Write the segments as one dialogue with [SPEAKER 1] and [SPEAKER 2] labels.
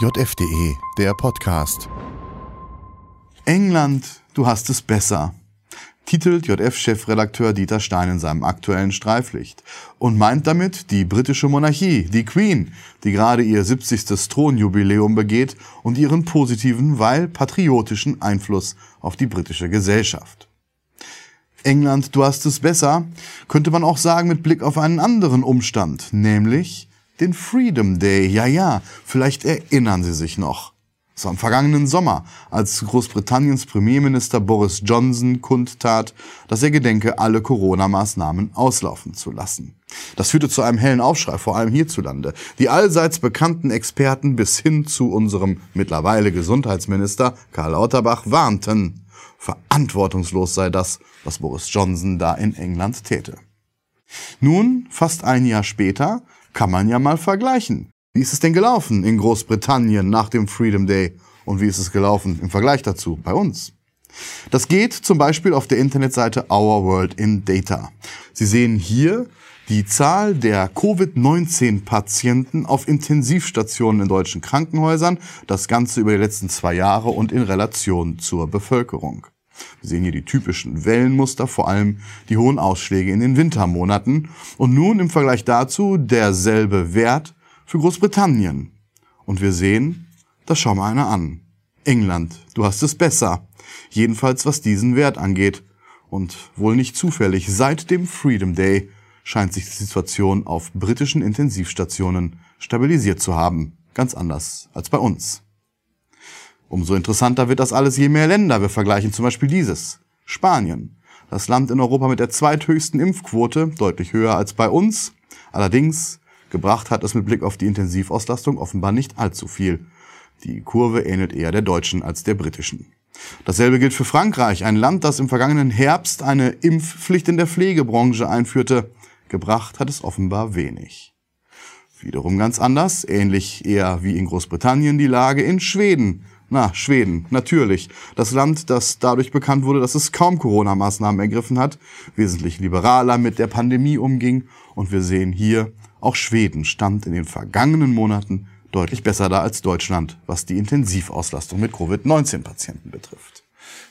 [SPEAKER 1] JFDE, der Podcast.
[SPEAKER 2] England, du hast es besser, titelt JF-Chefredakteur Dieter Stein in seinem aktuellen Streiflicht und meint damit die britische Monarchie, die Queen, die gerade ihr 70. Thronjubiläum begeht und ihren positiven, weil patriotischen Einfluss auf die britische Gesellschaft. England, du hast es besser, könnte man auch sagen mit Blick auf einen anderen Umstand, nämlich den Freedom Day. Ja, ja, vielleicht erinnern Sie sich noch. So am vergangenen Sommer, als Großbritanniens Premierminister Boris Johnson kundtat, dass er gedenke, alle Corona-Maßnahmen auslaufen zu lassen. Das führte zu einem hellen Aufschrei, vor allem hierzulande. Die allseits bekannten Experten bis hin zu unserem mittlerweile Gesundheitsminister Karl Lauterbach warnten, verantwortungslos sei das, was Boris Johnson da in England täte. Nun, fast ein Jahr später, kann man ja mal vergleichen. Wie ist es denn gelaufen in Großbritannien nach dem Freedom Day? Und wie ist es gelaufen im Vergleich dazu bei uns? Das geht zum Beispiel auf der Internetseite Our World in Data. Sie sehen hier die Zahl der Covid-19-Patienten auf Intensivstationen in deutschen Krankenhäusern, das Ganze über die letzten zwei Jahre und in Relation zur Bevölkerung. Wir sehen hier die typischen Wellenmuster, vor allem die hohen Ausschläge in den Wintermonaten. Und nun im Vergleich dazu derselbe Wert für Großbritannien. Und wir sehen, das schauen wir einer an. England, du hast es besser. Jedenfalls was diesen Wert angeht. Und wohl nicht zufällig, seit dem Freedom Day scheint sich die Situation auf britischen Intensivstationen stabilisiert zu haben. Ganz anders als bei uns. Umso interessanter wird das alles, je mehr Länder wir vergleichen. Zum Beispiel dieses. Spanien. Das Land in Europa mit der zweithöchsten Impfquote, deutlich höher als bei uns. Allerdings gebracht hat es mit Blick auf die Intensivauslastung offenbar nicht allzu viel. Die Kurve ähnelt eher der deutschen als der britischen. Dasselbe gilt für Frankreich, ein Land, das im vergangenen Herbst eine Impfpflicht in der Pflegebranche einführte. Gebracht hat es offenbar wenig. Wiederum ganz anders, ähnlich eher wie in Großbritannien die Lage in Schweden, na, Schweden, natürlich. Das Land, das dadurch bekannt wurde, dass es kaum Corona-Maßnahmen ergriffen hat, wesentlich liberaler mit der Pandemie umging. Und wir sehen hier, auch Schweden stand in den vergangenen Monaten deutlich besser da als Deutschland, was die Intensivauslastung mit Covid-19-Patienten betrifft.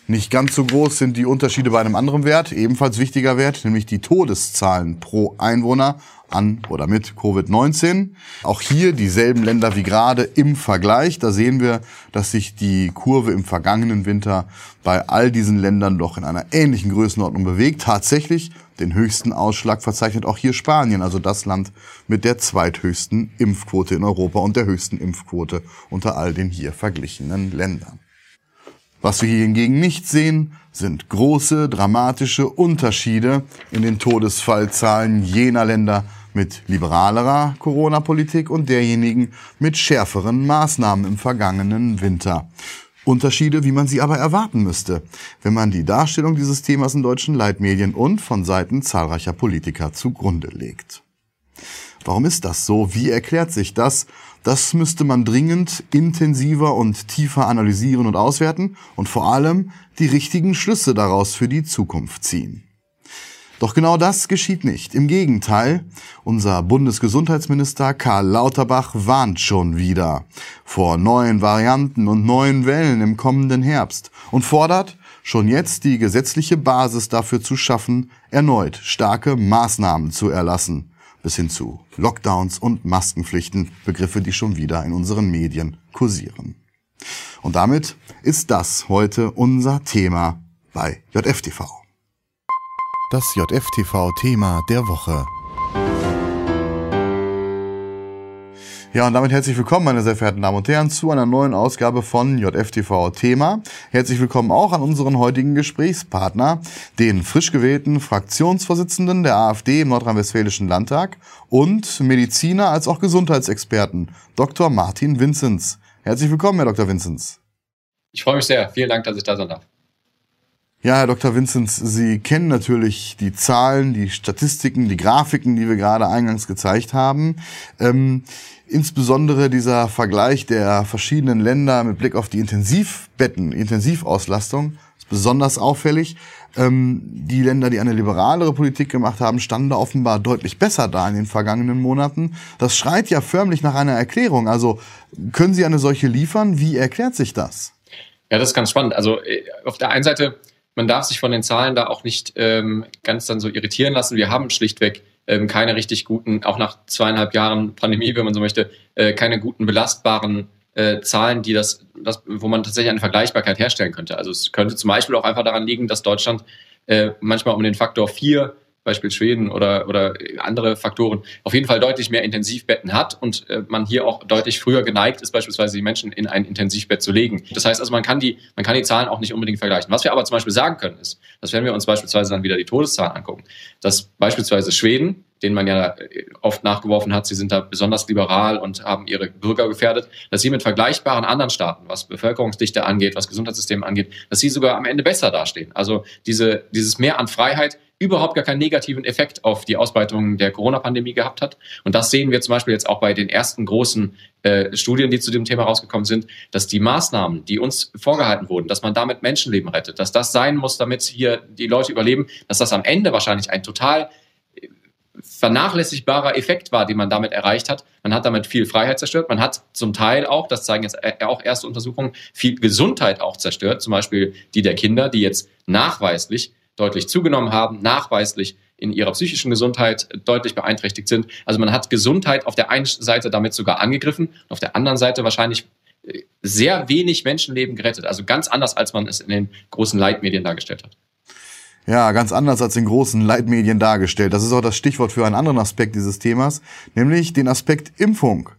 [SPEAKER 2] Nicht ganz so groß sind die Unterschiede bei einem anderen Wert, ebenfalls wichtiger Wert, nämlich die Todeszahlen pro Einwohner an oder mit Covid-19. Auch hier dieselben Länder wie gerade im Vergleich. Da sehen wir, dass sich die Kurve im vergangenen Winter bei all diesen Ländern doch in einer ähnlichen Größenordnung bewegt. Tatsächlich den höchsten Ausschlag verzeichnet auch hier Spanien, also das Land mit der zweithöchsten Impfquote in Europa und der höchsten Impfquote unter all den hier verglichenen Ländern. Was wir hier hingegen nicht sehen, sind große, dramatische Unterschiede in den Todesfallzahlen jener Länder mit liberalerer Corona-Politik und derjenigen mit schärferen Maßnahmen im vergangenen Winter. Unterschiede, wie man sie aber erwarten müsste, wenn man die Darstellung dieses Themas in deutschen Leitmedien und von Seiten zahlreicher Politiker zugrunde legt. Warum ist das so? Wie erklärt sich das? Das müsste man dringend intensiver und tiefer analysieren und auswerten und vor allem die richtigen Schlüsse daraus für die Zukunft ziehen. Doch genau das geschieht nicht. Im Gegenteil, unser Bundesgesundheitsminister Karl Lauterbach warnt schon wieder vor neuen Varianten und neuen Wellen im kommenden Herbst und fordert, schon jetzt die gesetzliche Basis dafür zu schaffen, erneut starke Maßnahmen zu erlassen bis hin zu Lockdowns und Maskenpflichten, Begriffe, die schon wieder in unseren Medien kursieren. Und damit ist das heute unser Thema bei JFTV.
[SPEAKER 1] Das JFTV-Thema der Woche.
[SPEAKER 2] Ja, und damit herzlich willkommen, meine sehr verehrten Damen und Herren, zu einer neuen Ausgabe von JFTV Thema. Herzlich willkommen auch an unseren heutigen Gesprächspartner, den frisch gewählten Fraktionsvorsitzenden der AfD im Nordrhein-Westfälischen Landtag und Mediziner als auch Gesundheitsexperten, Dr. Martin Vinzenz. Herzlich willkommen, Herr Dr. Vinzenz.
[SPEAKER 3] Ich freue mich sehr. Vielen Dank, dass ich da sein darf.
[SPEAKER 2] Ja, Herr Dr. Vinzenz, Sie kennen natürlich die Zahlen, die Statistiken, die Grafiken, die wir gerade eingangs gezeigt haben. Ähm, insbesondere dieser Vergleich der verschiedenen Länder mit Blick auf die Intensivbetten, Intensivauslastung, besonders auffällig. Ähm, die Länder, die eine liberalere Politik gemacht haben, standen da offenbar deutlich besser da in den vergangenen Monaten. Das schreit ja förmlich nach einer Erklärung. Also können Sie eine solche liefern? Wie erklärt sich das?
[SPEAKER 3] Ja, das ist ganz spannend. Also äh, auf der einen Seite, man darf sich von den Zahlen da auch nicht ähm, ganz dann so irritieren lassen. Wir haben schlichtweg ähm, keine richtig guten, auch nach zweieinhalb Jahren Pandemie, wenn man so möchte, äh, keine guten belastbaren äh, Zahlen, die das, das, wo man tatsächlich eine Vergleichbarkeit herstellen könnte. Also es könnte zum Beispiel auch einfach daran liegen, dass Deutschland äh, manchmal um den Faktor vier Beispiel Schweden oder, oder andere Faktoren, auf jeden Fall deutlich mehr Intensivbetten hat und äh, man hier auch deutlich früher geneigt ist, beispielsweise die Menschen in ein Intensivbett zu legen. Das heißt also, man kann die, man kann die Zahlen auch nicht unbedingt vergleichen. Was wir aber zum Beispiel sagen können, ist, dass wenn wir uns beispielsweise dann wieder die Todeszahlen angucken, dass beispielsweise Schweden denen man ja oft nachgeworfen hat, sie sind da besonders liberal und haben ihre Bürger gefährdet, dass sie mit vergleichbaren anderen Staaten, was Bevölkerungsdichte angeht, was Gesundheitssystem angeht, dass sie sogar am Ende besser dastehen. Also diese, dieses Mehr an Freiheit überhaupt gar keinen negativen Effekt auf die Ausbreitung der Corona-Pandemie gehabt hat. Und das sehen wir zum Beispiel jetzt auch bei den ersten großen äh, Studien, die zu dem Thema rausgekommen sind, dass die Maßnahmen, die uns vorgehalten wurden, dass man damit Menschenleben rettet, dass das sein muss, damit hier die Leute überleben, dass das am Ende wahrscheinlich ein total äh, vernachlässigbarer Effekt war, den man damit erreicht hat. Man hat damit viel Freiheit zerstört. Man hat zum Teil auch, das zeigen jetzt äh, auch erste Untersuchungen, viel Gesundheit auch zerstört. Zum Beispiel die der Kinder, die jetzt nachweislich deutlich zugenommen haben, nachweislich in ihrer psychischen Gesundheit deutlich beeinträchtigt sind. Also man hat Gesundheit auf der einen Seite damit sogar angegriffen, auf der anderen Seite wahrscheinlich äh, sehr wenig Menschenleben gerettet. Also ganz anders, als man es in den großen Leitmedien dargestellt hat.
[SPEAKER 2] Ja, ganz anders als in großen Leitmedien dargestellt. Das ist auch das Stichwort für einen anderen Aspekt dieses Themas, nämlich den Aspekt Impfung.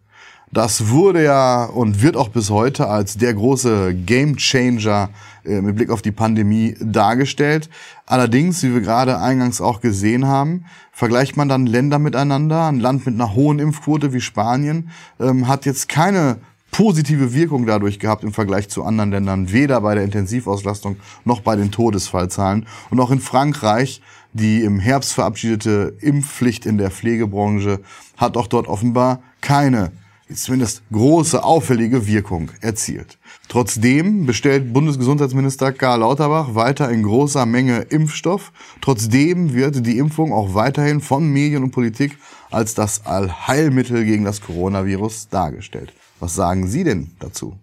[SPEAKER 2] Das wurde ja und wird auch bis heute als der große Gamechanger äh, mit Blick auf die Pandemie dargestellt. Allerdings, wie wir gerade eingangs auch gesehen haben, vergleicht man dann Länder miteinander. Ein Land mit einer hohen Impfquote wie Spanien ähm, hat jetzt keine positive Wirkung dadurch gehabt im Vergleich zu anderen Ländern, weder bei der Intensivauslastung noch bei den Todesfallzahlen. Und auch in Frankreich, die im Herbst verabschiedete Impfpflicht in der Pflegebranche, hat auch dort offenbar keine zumindest große, auffällige Wirkung erzielt. Trotzdem bestellt Bundesgesundheitsminister Karl Lauterbach weiter in großer Menge Impfstoff. Trotzdem wird die Impfung auch weiterhin von Medien und Politik als das Allheilmittel gegen das Coronavirus dargestellt. Was sagen Sie denn dazu?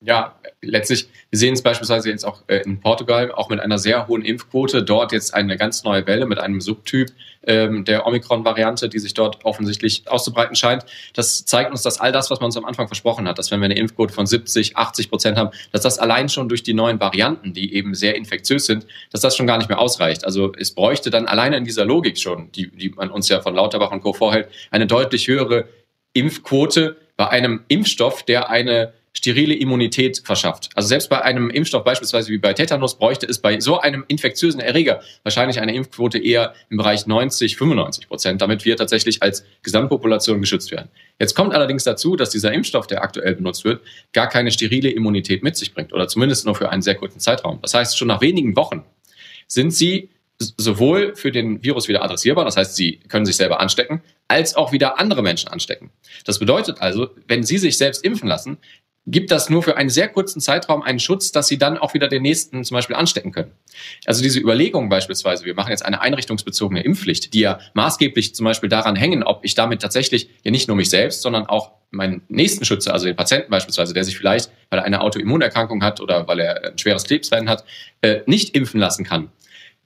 [SPEAKER 3] Ja, letztlich, wir sehen es beispielsweise jetzt auch äh, in Portugal, auch mit einer sehr hohen Impfquote, dort jetzt eine ganz neue Welle mit einem Subtyp ähm, der Omikron-Variante, die sich dort offensichtlich auszubreiten scheint. Das zeigt uns, dass all das, was man uns am Anfang versprochen hat, dass wenn wir eine Impfquote von 70, 80 Prozent haben, dass das allein schon durch die neuen Varianten, die eben sehr infektiös sind, dass das schon gar nicht mehr ausreicht. Also es bräuchte dann alleine in dieser Logik schon, die, die man uns ja von Lauterbach und Co. vorhält, eine deutlich höhere Impfquote bei einem Impfstoff, der eine sterile Immunität verschafft. Also selbst bei einem Impfstoff beispielsweise wie bei Tetanus bräuchte es bei so einem infektiösen Erreger wahrscheinlich eine Impfquote eher im Bereich 90, 95 Prozent, damit wir tatsächlich als Gesamtpopulation geschützt werden. Jetzt kommt allerdings dazu, dass dieser Impfstoff, der aktuell benutzt wird, gar keine sterile Immunität mit sich bringt oder zumindest nur für einen sehr kurzen Zeitraum. Das heißt, schon nach wenigen Wochen sind sie sowohl für den Virus wieder adressierbar, das heißt, sie können sich selber anstecken, als auch wieder andere Menschen anstecken. Das bedeutet also, wenn Sie sich selbst impfen lassen, gibt das nur für einen sehr kurzen Zeitraum einen Schutz, dass sie dann auch wieder den nächsten zum Beispiel anstecken können. Also diese Überlegungen beispielsweise, wir machen jetzt eine einrichtungsbezogene Impfpflicht, die ja maßgeblich zum Beispiel daran hängen, ob ich damit tatsächlich ja nicht nur mich selbst, sondern auch meinen nächsten schütze, also den Patienten beispielsweise, der sich vielleicht, weil er eine Autoimmunerkrankung hat oder weil er ein schweres Krebsleiden hat, äh, nicht impfen lassen kann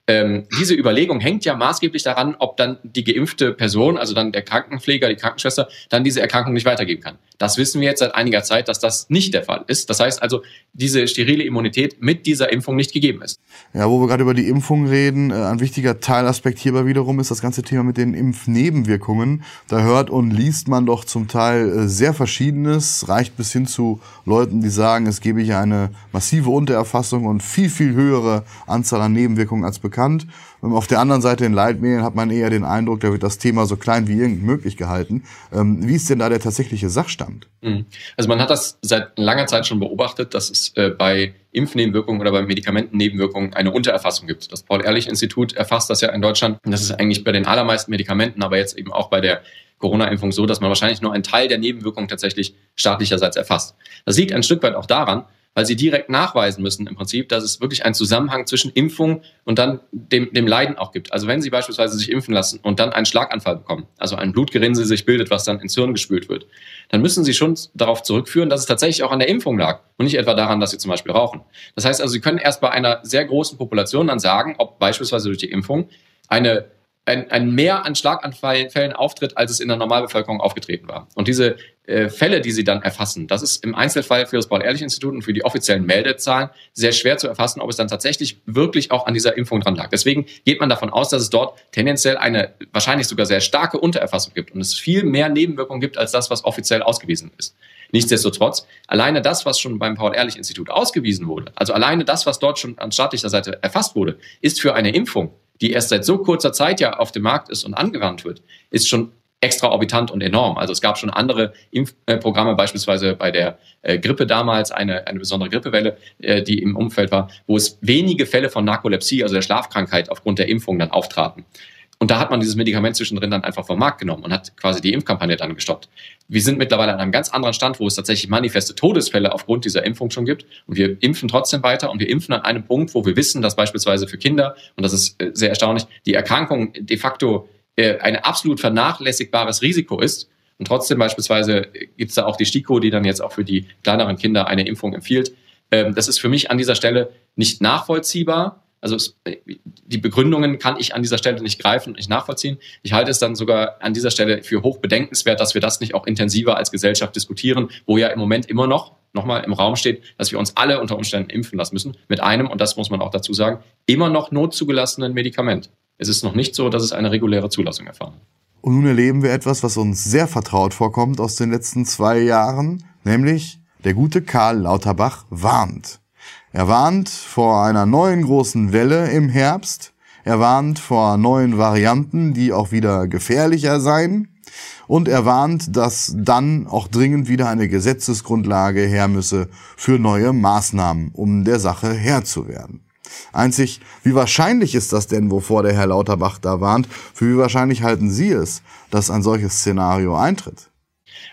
[SPEAKER 3] ähm, diese Überlegung hängt ja maßgeblich daran, ob dann die geimpfte Person, also dann der Krankenpfleger, die Krankenschwester, dann diese Erkrankung nicht weitergeben kann. Das wissen wir jetzt seit einiger Zeit, dass das nicht der Fall ist. Das heißt also, diese sterile Immunität mit dieser Impfung nicht gegeben ist.
[SPEAKER 2] Ja, wo wir gerade über die Impfung reden, äh, ein wichtiger Teilaspekt hierbei wiederum ist das ganze Thema mit den Impfnebenwirkungen. Da hört und liest man doch zum Teil äh, sehr Verschiedenes, reicht bis hin zu Leuten, die sagen, es gebe hier eine massive Untererfassung und viel, viel höhere Anzahl an Nebenwirkungen als bekannt auf der anderen Seite in Leitmedien hat man eher den Eindruck, da wird das Thema so klein wie irgend möglich gehalten. Ähm, wie ist denn da der tatsächliche Sachstand?
[SPEAKER 3] Mhm. Also man hat das seit langer Zeit schon beobachtet, dass es äh, bei Impfnebenwirkungen oder bei Medikamentennebenwirkungen eine Untererfassung gibt. Das Paul-Ehrlich-Institut erfasst das ja in Deutschland. Das ist eigentlich bei den allermeisten Medikamenten, aber jetzt eben auch bei der Corona-Impfung so, dass man wahrscheinlich nur einen Teil der Nebenwirkungen tatsächlich staatlicherseits erfasst. Das liegt ein Stück weit auch daran, weil sie direkt nachweisen müssen im Prinzip, dass es wirklich einen Zusammenhang zwischen Impfung und dann dem, dem Leiden auch gibt. Also wenn sie beispielsweise sich impfen lassen und dann einen Schlaganfall bekommen, also ein Blutgerinnsel sich bildet, was dann ins Hirn gespült wird, dann müssen sie schon darauf zurückführen, dass es tatsächlich auch an der Impfung lag und nicht etwa daran, dass sie zum Beispiel rauchen. Das heißt also, sie können erst bei einer sehr großen Population dann sagen, ob beispielsweise durch die Impfung eine ein, ein Mehr an Schlaganfällen auftritt, als es in der Normalbevölkerung aufgetreten war. Und diese äh, Fälle, die sie dann erfassen, das ist im Einzelfall für das Paul-Ehrlich-Institut und für die offiziellen Meldezahlen sehr schwer zu erfassen, ob es dann tatsächlich wirklich auch an dieser Impfung dran lag. Deswegen geht man davon aus, dass es dort tendenziell eine wahrscheinlich sogar sehr starke Untererfassung gibt und es viel mehr Nebenwirkungen gibt als das, was offiziell ausgewiesen ist. Nichtsdestotrotz, alleine das, was schon beim Paul-Ehrlich-Institut ausgewiesen wurde, also alleine das, was dort schon an staatlicher Seite erfasst wurde, ist für eine Impfung die erst seit so kurzer Zeit ja auf dem Markt ist und angewandt wird, ist schon extraorbitant und enorm. Also es gab schon andere Impfprogramme, beispielsweise bei der äh, Grippe damals, eine, eine besondere Grippewelle, äh, die im Umfeld war, wo es wenige Fälle von Narkolepsie, also der Schlafkrankheit, aufgrund der Impfung dann auftraten. Und da hat man dieses Medikament zwischendrin dann einfach vom Markt genommen und hat quasi die Impfkampagne dann gestoppt. Wir sind mittlerweile an einem ganz anderen Stand, wo es tatsächlich manifeste Todesfälle aufgrund dieser Impfung schon gibt. Und wir impfen trotzdem weiter und wir impfen an einem Punkt, wo wir wissen, dass beispielsweise für Kinder, und das ist äh, sehr erstaunlich, die Erkrankung de facto äh, ein absolut vernachlässigbares Risiko ist. Und trotzdem beispielsweise gibt es da auch die STIKO, die dann jetzt auch für die kleineren Kinder eine Impfung empfiehlt. Ähm, das ist für mich an dieser Stelle nicht nachvollziehbar also es, die Begründungen kann ich an dieser Stelle nicht greifen und nicht nachvollziehen. Ich halte es dann sogar an dieser Stelle für hoch bedenkenswert, dass wir das nicht auch intensiver als Gesellschaft diskutieren, wo ja im Moment immer noch nochmal im Raum steht, dass wir uns alle unter Umständen impfen lassen müssen mit einem, und das muss man auch dazu sagen, immer noch notzugelassenen Medikament. Es ist noch nicht so, dass es eine reguläre Zulassung erfahren.
[SPEAKER 2] Und nun erleben wir etwas, was uns sehr vertraut vorkommt aus den letzten zwei Jahren, nämlich der gute Karl Lauterbach warnt. Er warnt vor einer neuen großen Welle im Herbst. Er warnt vor neuen Varianten, die auch wieder gefährlicher seien. Und er warnt, dass dann auch dringend wieder eine Gesetzesgrundlage her müsse für neue Maßnahmen, um der Sache Herr zu werden. Einzig, wie wahrscheinlich ist das denn, wovor der Herr Lauterbach da warnt? Für wie wahrscheinlich halten Sie es, dass ein solches Szenario eintritt?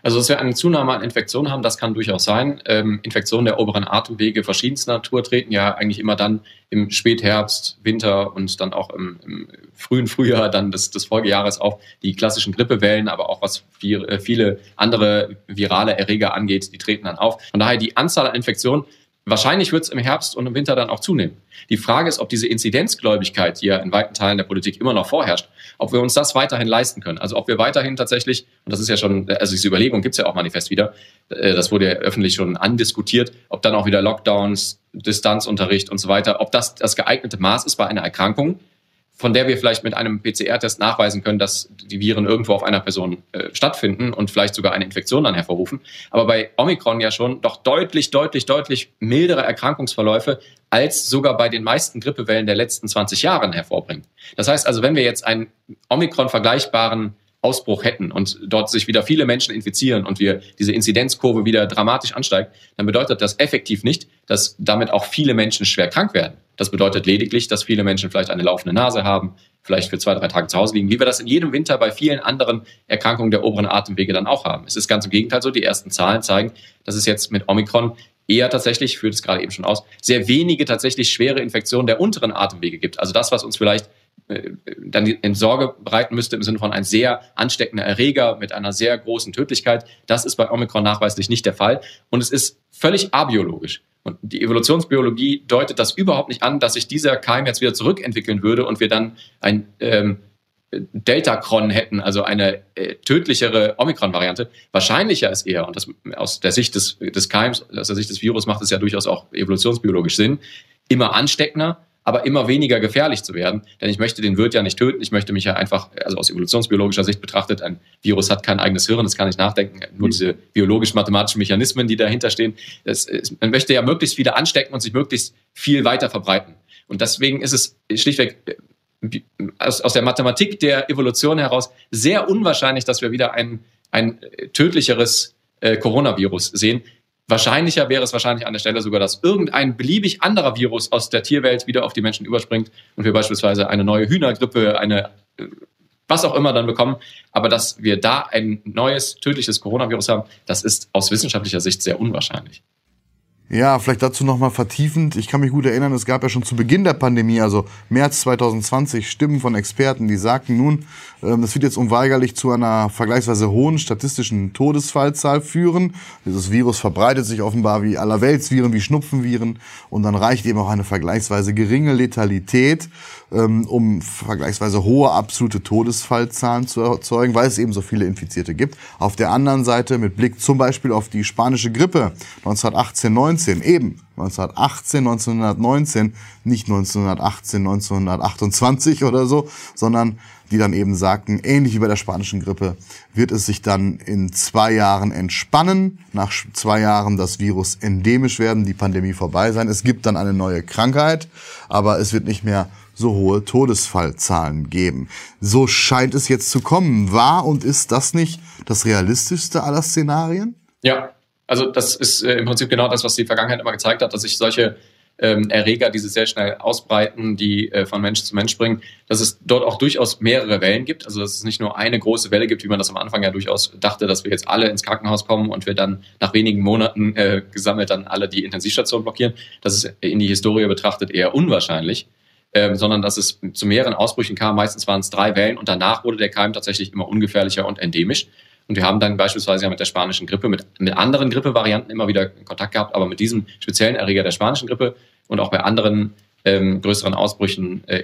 [SPEAKER 3] Also, dass wir eine Zunahme an Infektionen haben, das kann durchaus sein. Ähm, Infektionen der oberen Atemwege verschiedenster Natur treten ja eigentlich immer dann im Spätherbst, Winter und dann auch im, im frühen Frühjahr dann des, des Folgejahres auf. Die klassischen Grippewellen, aber auch was viel, äh, viele andere virale Erreger angeht, die treten dann auf. Von daher die Anzahl an Infektionen Wahrscheinlich wird es im Herbst und im Winter dann auch zunehmen. Die Frage ist, ob diese Inzidenzgläubigkeit, die ja in weiten Teilen der Politik immer noch vorherrscht, ob wir uns das weiterhin leisten können. Also ob wir weiterhin tatsächlich, und das ist ja schon, also diese Überlegung gibt es ja auch manifest wieder, äh, das wurde ja öffentlich schon andiskutiert, ob dann auch wieder Lockdowns, Distanzunterricht und so weiter, ob das das geeignete Maß ist bei einer Erkrankung, von der wir vielleicht mit einem PCR-Test nachweisen können, dass die Viren irgendwo auf einer Person äh, stattfinden und vielleicht sogar eine Infektion dann hervorrufen. Aber bei Omikron ja schon doch deutlich, deutlich, deutlich mildere Erkrankungsverläufe als sogar bei den meisten Grippewellen der letzten 20 Jahre hervorbringen. Das heißt also, wenn wir jetzt einen Omikron vergleichbaren Ausbruch hätten und dort sich wieder viele Menschen infizieren und wir diese Inzidenzkurve wieder dramatisch ansteigt, dann bedeutet das effektiv nicht, dass damit auch viele Menschen schwer krank werden. Das bedeutet lediglich, dass viele Menschen vielleicht eine laufende Nase haben, vielleicht für zwei, drei Tage zu Hause liegen, wie wir das in jedem Winter bei vielen anderen Erkrankungen der oberen Atemwege dann auch haben. Es ist ganz im Gegenteil so, die ersten Zahlen zeigen, dass es jetzt mit Omikron eher tatsächlich, führt es gerade eben schon aus, sehr wenige tatsächlich schwere Infektionen der unteren Atemwege gibt. Also das, was uns vielleicht dann in Sorge bereiten müsste im Sinne von ein sehr ansteckender Erreger mit einer sehr großen Tödlichkeit. Das ist bei Omikron nachweislich nicht der Fall. Und es ist völlig abiologisch. Und die Evolutionsbiologie deutet das überhaupt nicht an, dass sich dieser Keim jetzt wieder zurückentwickeln würde und wir dann ein ähm, Delta-Cron hätten, also eine äh, tödlichere Omikron-Variante. Wahrscheinlicher ist eher, und das aus der Sicht des, des Keims, aus der Sicht des Virus macht es ja durchaus auch evolutionsbiologisch Sinn, immer ansteckender aber immer weniger gefährlich zu werden. Denn ich möchte den Wirt ja nicht töten. Ich möchte mich ja einfach, also aus evolutionsbiologischer Sicht betrachtet, ein Virus hat kein eigenes Hirn, es kann nicht nachdenken. Nur mhm. diese biologisch-mathematischen Mechanismen, die dahinter stehen. Das, man möchte ja möglichst viele anstecken und sich möglichst viel weiter verbreiten. Und deswegen ist es schlichtweg äh, aus, aus der Mathematik der Evolution heraus sehr unwahrscheinlich, dass wir wieder ein, ein tödlicheres äh, Coronavirus sehen. Wahrscheinlicher wäre es wahrscheinlich an der Stelle sogar, dass irgendein beliebig anderer Virus aus der Tierwelt wieder auf die Menschen überspringt und wir beispielsweise eine neue Hühnergrippe, eine äh, was auch immer dann bekommen. Aber dass wir da ein neues tödliches Coronavirus haben, das ist aus wissenschaftlicher Sicht sehr unwahrscheinlich.
[SPEAKER 2] Ja, vielleicht dazu nochmal vertiefend. Ich kann mich gut erinnern, es gab ja schon zu Beginn der Pandemie, also März 2020, Stimmen von Experten, die sagten nun, ähm, das wird jetzt unweigerlich zu einer vergleichsweise hohen statistischen Todesfallzahl führen. Dieses Virus verbreitet sich offenbar wie Allerweltsviren, wie Schnupfenviren und dann reicht eben auch eine vergleichsweise geringe Letalität, ähm, um vergleichsweise hohe absolute Todesfallzahlen zu erzeugen, weil es eben so viele Infizierte gibt. Auf der anderen Seite mit Blick zum Beispiel auf die spanische Grippe 1918, 19 19, eben 1918, 1919, nicht 1918, 1928 oder so, sondern die dann eben sagten, ähnlich wie bei der spanischen Grippe, wird es sich dann in zwei Jahren entspannen, nach zwei Jahren das Virus endemisch werden, die Pandemie vorbei sein. Es gibt dann eine neue Krankheit, aber es wird nicht mehr so hohe Todesfallzahlen geben. So scheint es jetzt zu kommen. War und ist das nicht das realistischste aller Szenarien?
[SPEAKER 3] Ja, also das ist äh, im Prinzip genau das, was die Vergangenheit immer gezeigt hat, dass sich solche ähm, Erreger, die sich sehr schnell ausbreiten, die äh, von Mensch zu Mensch springen, dass es dort auch durchaus mehrere Wellen gibt. Also dass es nicht nur eine große Welle gibt, wie man das am Anfang ja durchaus dachte, dass wir jetzt alle ins Krankenhaus kommen und wir dann nach wenigen Monaten äh, gesammelt dann alle die Intensivstation blockieren. Das ist in die Historie betrachtet eher unwahrscheinlich. Ähm, sondern dass es zu mehreren Ausbrüchen kam. Meistens waren es drei Wellen und danach wurde der Keim tatsächlich immer ungefährlicher und endemisch. Und wir haben dann beispielsweise ja mit der spanischen Grippe, mit, mit anderen Grippevarianten immer wieder Kontakt gehabt, aber mit diesem speziellen Erreger der spanischen Grippe und auch bei anderen ähm, größeren Ausbrüchen äh,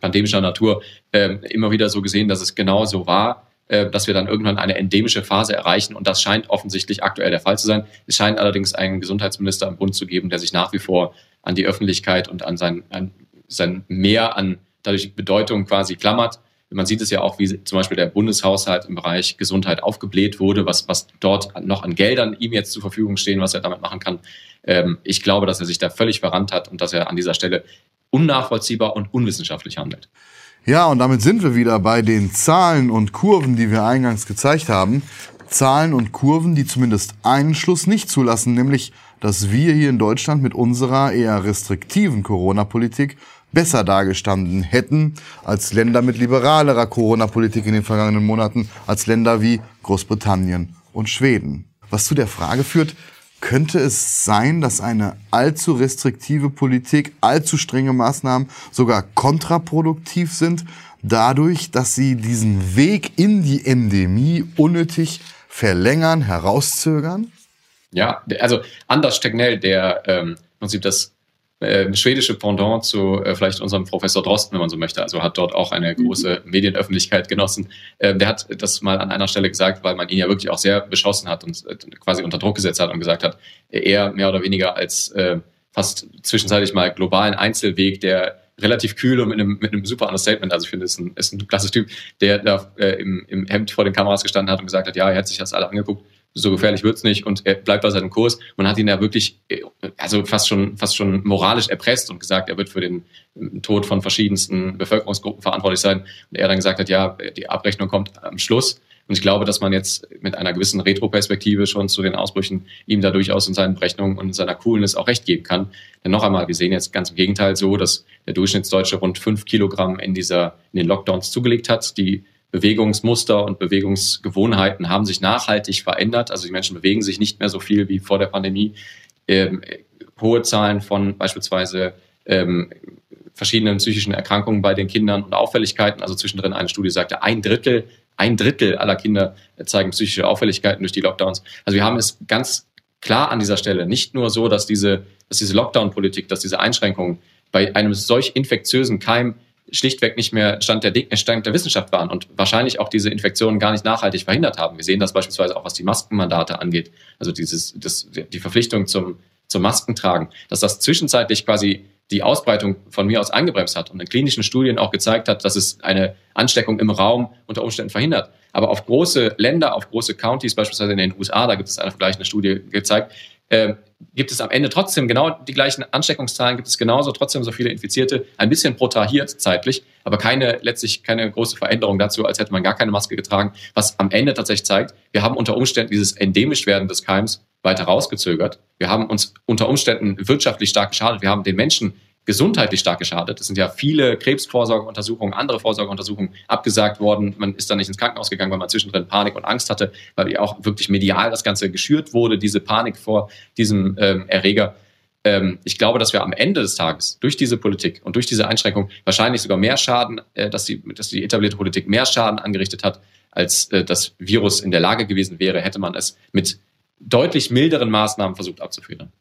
[SPEAKER 3] pandemischer Natur äh, immer wieder so gesehen, dass es genau so war, äh, dass wir dann irgendwann eine endemische Phase erreichen. Und das scheint offensichtlich aktuell der Fall zu sein. Es scheint allerdings einen Gesundheitsminister im Bund zu geben, der sich nach wie vor an die Öffentlichkeit und an sein, an sein Mehr an dadurch Bedeutung quasi klammert man sieht es ja auch, wie zum Beispiel der Bundeshaushalt im Bereich Gesundheit aufgebläht wurde, was, was dort noch an Geldern ihm jetzt zur Verfügung stehen, was er damit machen kann. Ähm, ich glaube, dass er sich da völlig verrannt hat und dass er an dieser Stelle unnachvollziehbar und unwissenschaftlich handelt.
[SPEAKER 2] Ja, und damit sind wir wieder bei den Zahlen und Kurven, die wir eingangs gezeigt haben. Zahlen und Kurven, die zumindest einen Schluss nicht zulassen, nämlich, dass wir hier in Deutschland mit unserer eher restriktiven Corona-Politik besser dargestanden hätten als Länder mit liberalerer Corona-Politik in den vergangenen Monaten, als Länder wie Großbritannien und Schweden. Was zu der Frage führt, könnte es sein, dass eine allzu restriktive Politik, allzu strenge Maßnahmen sogar kontraproduktiv sind, dadurch, dass sie diesen Weg in die Endemie unnötig verlängern, herauszögern?
[SPEAKER 3] Ja, also Anders Tegnell, der ähm, im Prinzip das äh, schwedische Pendant zu äh, vielleicht unserem Professor Drosten, wenn man so möchte. Also hat dort auch eine mhm. große Medienöffentlichkeit genossen. Äh, der hat das mal an einer Stelle gesagt, weil man ihn ja wirklich auch sehr beschossen hat und äh, quasi unter Druck gesetzt hat und gesagt hat, er mehr oder weniger als äh, fast zwischenzeitlich mal globalen Einzelweg, der relativ kühl und mit einem, mit einem super Understatement, also ich finde, ist ein, ist ein klasse Typ, der da äh, im, im Hemd vor den Kameras gestanden hat und gesagt hat, ja, er hat sich das alle angeguckt so gefährlich wird's nicht und er bleibt bei seinem Kurs. Man hat ihn ja wirklich, äh, also fast schon, fast schon moralisch erpresst und gesagt, er wird für den Tod von verschiedensten Bevölkerungsgruppen verantwortlich sein. Und er dann gesagt hat, ja, die Abrechnung kommt am Schluss. Und ich glaube, dass man jetzt mit einer gewissen Retroperspektive schon zu den Ausbrüchen ihm da durchaus in seinen Berechnungen und in seiner Coolness auch recht geben kann. Denn noch einmal, wir sehen jetzt ganz im Gegenteil so, dass der Durchschnittsdeutsche rund fünf Kilogramm in dieser, in den Lockdowns zugelegt hat. Die Bewegungsmuster und Bewegungsgewohnheiten haben sich nachhaltig verändert. Also die Menschen bewegen sich nicht mehr so viel wie vor der Pandemie. Ähm, hohe Zahlen von beispielsweise ähm, verschiedenen psychischen Erkrankungen bei den Kindern und Auffälligkeiten. Also zwischendrin eine Studie sagte, ein Drittel, ein Drittel aller Kinder zeigen psychische Auffälligkeiten durch die Lockdowns. Also wir haben es ganz klar an dieser Stelle nicht nur so, dass diese, dass diese Lockdown-Politik, dass diese Einschränkungen bei einem solch infektiösen Keim schlichtweg nicht mehr Stand der, Stand der Wissenschaft waren und wahrscheinlich auch diese Infektionen gar nicht nachhaltig verhindert haben. Wir sehen das beispielsweise auch, was die Maskenmandate angeht, also dieses, das, die Verpflichtung zum, zum Maskentragen, dass das zwischenzeitlich quasi die Ausbreitung von mir aus eingebremst hat und in klinischen Studien auch gezeigt hat, dass es eine Ansteckung im Raum unter Umständen verhindert. Aber auf große Länder, auf große Counties, beispielsweise in den USA, da gibt es eine vergleichende Studie gezeigt, äh, gibt es am Ende trotzdem genau die gleichen Ansteckungszahlen, gibt es genauso trotzdem so viele Infizierte, ein bisschen protrahiert zeitlich, aber keine, letztlich keine große Veränderung dazu, als hätte man gar keine Maske getragen, was am Ende tatsächlich zeigt, wir haben unter Umständen dieses endemisch werden des Keims weiter rausgezögert. Wir haben uns unter Umständen wirtschaftlich stark geschadet. Wir haben den Menschen gesundheitlich stark geschadet. Es sind ja viele Krebsvorsorgeuntersuchungen, andere Vorsorgeuntersuchungen abgesagt worden. Man ist dann nicht ins Krankenhaus gegangen, weil man zwischendrin Panik und Angst hatte, weil ja auch wirklich medial das Ganze geschürt wurde, diese Panik vor diesem ähm, Erreger. Ähm, ich glaube, dass wir am Ende des Tages durch diese Politik und durch diese Einschränkung wahrscheinlich sogar mehr Schaden, äh, dass, die, dass die etablierte Politik mehr Schaden angerichtet hat, als äh, das Virus in der Lage gewesen wäre, hätte man es mit deutlich milderen Maßnahmen versucht abzuführen.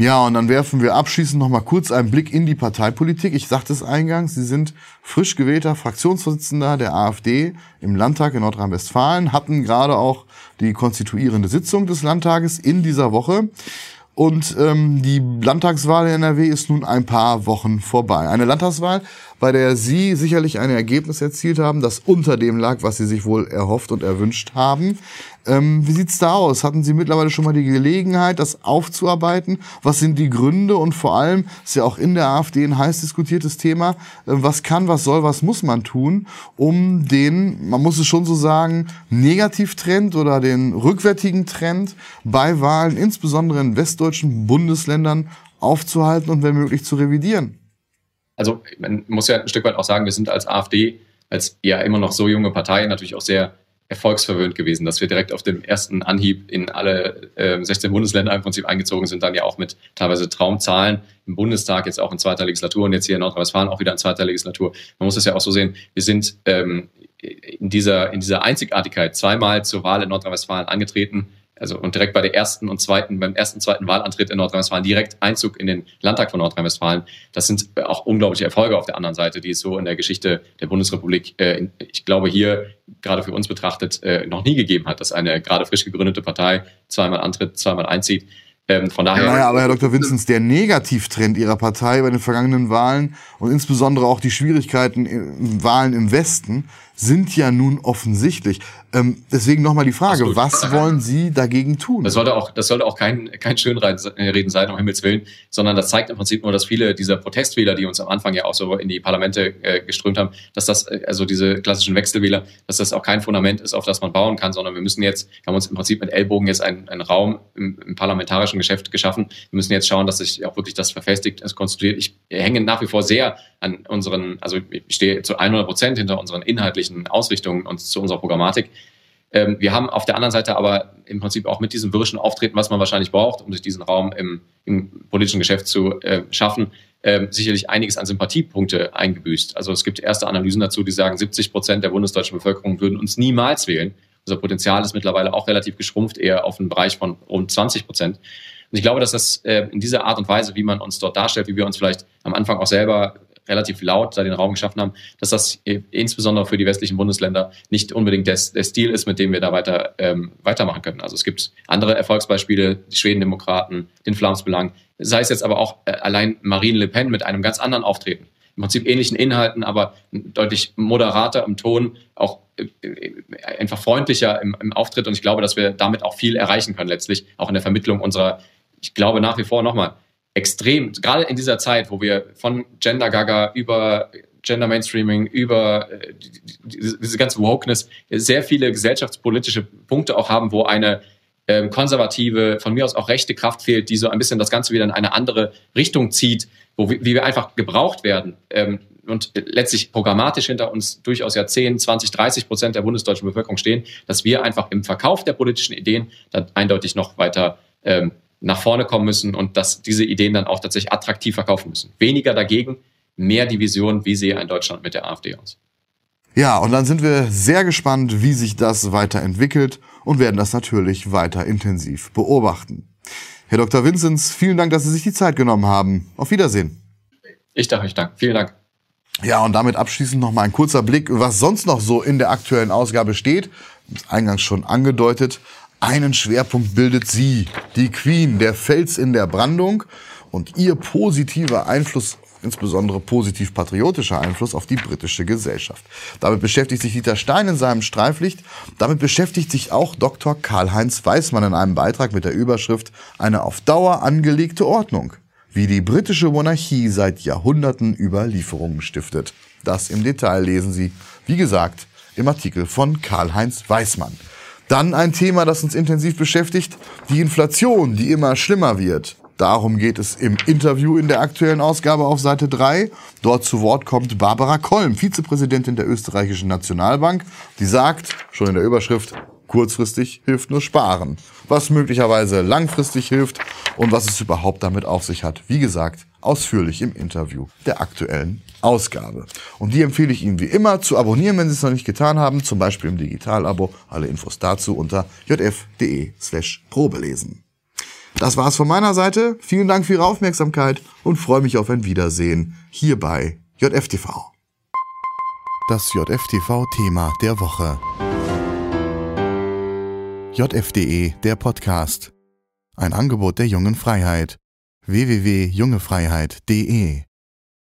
[SPEAKER 2] Ja, und dann werfen wir abschließend noch mal kurz einen Blick in die Parteipolitik. Ich sagte es eingangs, Sie sind frisch gewählter Fraktionsvorsitzender der AfD im Landtag in Nordrhein-Westfalen, hatten gerade auch die konstituierende Sitzung des Landtages in dieser Woche. Und ähm, die Landtagswahl in NRW ist nun ein paar Wochen vorbei. Eine Landtagswahl, bei der Sie sicherlich ein Ergebnis erzielt haben, das unter dem lag, was Sie sich wohl erhofft und erwünscht haben. Ähm, wie sieht's da aus? Hatten Sie mittlerweile schon mal die Gelegenheit, das aufzuarbeiten? Was sind die Gründe? Und vor allem ist ja auch in der AfD ein heiß diskutiertes Thema. Äh, was kann, was soll, was muss man tun, um den, man muss es schon so sagen, Negativtrend oder den rückwärtigen Trend bei Wahlen, insbesondere in westdeutschen Bundesländern, aufzuhalten und wenn möglich zu revidieren?
[SPEAKER 3] also man muss ja ein Stück weit auch sagen, wir sind als AfD, als ja immer noch so junge Partei, natürlich auch sehr erfolgsverwöhnt gewesen, dass wir direkt auf dem ersten Anhieb in alle äh, 16 Bundesländer im Prinzip eingezogen sind, dann ja auch mit teilweise Traumzahlen im Bundestag, jetzt auch in zweiter Legislatur und jetzt hier in Nordrhein-Westfalen auch wieder in zweiter Legislatur. Man muss es ja auch so sehen, wir sind ähm, in, dieser, in dieser Einzigartigkeit zweimal zur Wahl in Nordrhein-Westfalen angetreten, also und direkt bei der ersten und zweiten, beim ersten, zweiten Wahlantritt in Nordrhein-Westfalen direkt Einzug in den Landtag von Nordrhein-Westfalen. Das sind auch unglaubliche Erfolge auf der anderen Seite, die es so in der Geschichte der Bundesrepublik, äh, ich glaube hier gerade für uns betrachtet, äh, noch nie gegeben hat, dass eine gerade frisch gegründete Partei zweimal antritt, zweimal einzieht.
[SPEAKER 2] Ähm, von daher. Naja, aber Herr Dr. Vinzenz, der Negativtrend Ihrer Partei bei den vergangenen Wahlen und insbesondere auch die Schwierigkeiten in Wahlen im Westen sind ja nun offensichtlich. Ähm, deswegen nochmal die Frage, was wollen Sie dagegen tun?
[SPEAKER 3] Das sollte auch, das sollte auch kein, kein Schönreden sein, um Himmels Willen, sondern das zeigt im Prinzip nur, dass viele dieser Protestwähler, die uns am Anfang ja auch so in die Parlamente äh, geströmt haben, dass das, äh, also diese klassischen Wechselwähler, dass das auch kein Fundament ist, auf das man bauen kann, sondern wir müssen jetzt, haben uns im Prinzip mit Ellbogen jetzt einen, einen Raum im, im parlamentarischen Geschäft geschaffen. Wir müssen jetzt schauen, dass sich auch wirklich das verfestigt, es konstituiert. Ich hänge nach wie vor sehr an unseren, also ich stehe zu 100 Prozent hinter unseren inhaltlichen Ausrichtungen und zu unserer Programmatik. Ähm, wir haben auf der anderen Seite aber im Prinzip auch mit diesem wirschen Auftreten, was man wahrscheinlich braucht, um sich diesen Raum im, im politischen Geschäft zu äh, schaffen, ähm, sicherlich einiges an Sympathiepunkte eingebüßt. Also es gibt erste Analysen dazu, die sagen, 70 Prozent der bundesdeutschen Bevölkerung würden uns niemals wählen. Unser Potenzial ist mittlerweile auch relativ geschrumpft, eher auf einen Bereich von rund 20 Prozent. Und ich glaube, dass das äh, in dieser Art und Weise, wie man uns dort darstellt, wie wir uns vielleicht am Anfang auch selber relativ laut da den Raum geschaffen haben, dass das insbesondere für die westlichen Bundesländer nicht unbedingt der, der Stil ist, mit dem wir da weiter ähm, weitermachen können. Also es gibt andere Erfolgsbeispiele, die Schwedendemokraten, den Flamsbelang, sei es jetzt aber auch äh, allein Marine Le Pen mit einem ganz anderen Auftreten. Im Prinzip ähnlichen Inhalten, aber deutlich moderater im Ton, auch äh, einfach freundlicher im, im Auftritt. Und ich glaube, dass wir damit auch viel erreichen können, letztlich auch in der Vermittlung unserer, ich glaube nach wie vor nochmal, extrem, gerade in dieser Zeit, wo wir von Gender Gaga über Gender Mainstreaming, über äh, diese ganze Wokeness sehr viele gesellschaftspolitische Punkte auch haben, wo eine ähm, konservative, von mir aus auch rechte Kraft fehlt, die so ein bisschen das Ganze wieder in eine andere Richtung zieht, wo wie wir einfach gebraucht werden. Ähm, und letztlich programmatisch hinter uns durchaus ja 10, 20, 30 Prozent der bundesdeutschen Bevölkerung stehen, dass wir einfach im Verkauf der politischen Ideen dann eindeutig noch weiter ähm, nach vorne kommen müssen und dass diese Ideen dann auch tatsächlich attraktiv verkaufen müssen. Weniger dagegen, mehr die Vision, wie sehe ein Deutschland mit der AfD aus.
[SPEAKER 2] Ja, und dann sind wir sehr gespannt, wie sich das weiterentwickelt und werden das natürlich weiter intensiv beobachten. Herr Dr. Vinzenz, vielen Dank, dass Sie sich die Zeit genommen haben. Auf Wiedersehen.
[SPEAKER 3] Ich darf mich danken. Vielen Dank.
[SPEAKER 2] Ja, und damit abschließend noch mal ein kurzer Blick, was sonst noch so in der aktuellen Ausgabe steht. Eingangs schon angedeutet. Einen Schwerpunkt bildet sie, die Queen, der Fels in der Brandung und ihr positiver Einfluss, insbesondere positiv patriotischer Einfluss auf die britische Gesellschaft. Damit beschäftigt sich Dieter Stein in seinem Streiflicht. Damit beschäftigt sich auch Dr. Karl-Heinz Weismann in einem Beitrag mit der Überschrift Eine auf Dauer angelegte Ordnung, wie die britische Monarchie seit Jahrhunderten Überlieferungen stiftet. Das im Detail lesen Sie, wie gesagt, im Artikel von Karl-Heinz Weismann. Dann ein Thema, das uns intensiv beschäftigt, die Inflation, die immer schlimmer wird. Darum geht es im Interview in der aktuellen Ausgabe auf Seite 3. Dort zu Wort kommt Barbara Kolm, Vizepräsidentin der österreichischen Nationalbank, die sagt, schon in der Überschrift, kurzfristig hilft nur Sparen. Was möglicherweise langfristig hilft und was es überhaupt damit auf sich hat. Wie gesagt, ausführlich im Interview der aktuellen Ausgabe. Und die empfehle ich Ihnen wie immer zu abonnieren, wenn Sie es noch nicht getan haben, zum Beispiel im Digitalabo. Alle Infos dazu unter jf.de slash probelesen. Das war's von meiner Seite. Vielen Dank für Ihre Aufmerksamkeit und freue mich auf ein Wiedersehen hier bei JFTV.
[SPEAKER 1] Das JFTV-Thema der Woche. JFDE, der Podcast. Ein Angebot der jungen Freiheit. www.jungefreiheit.de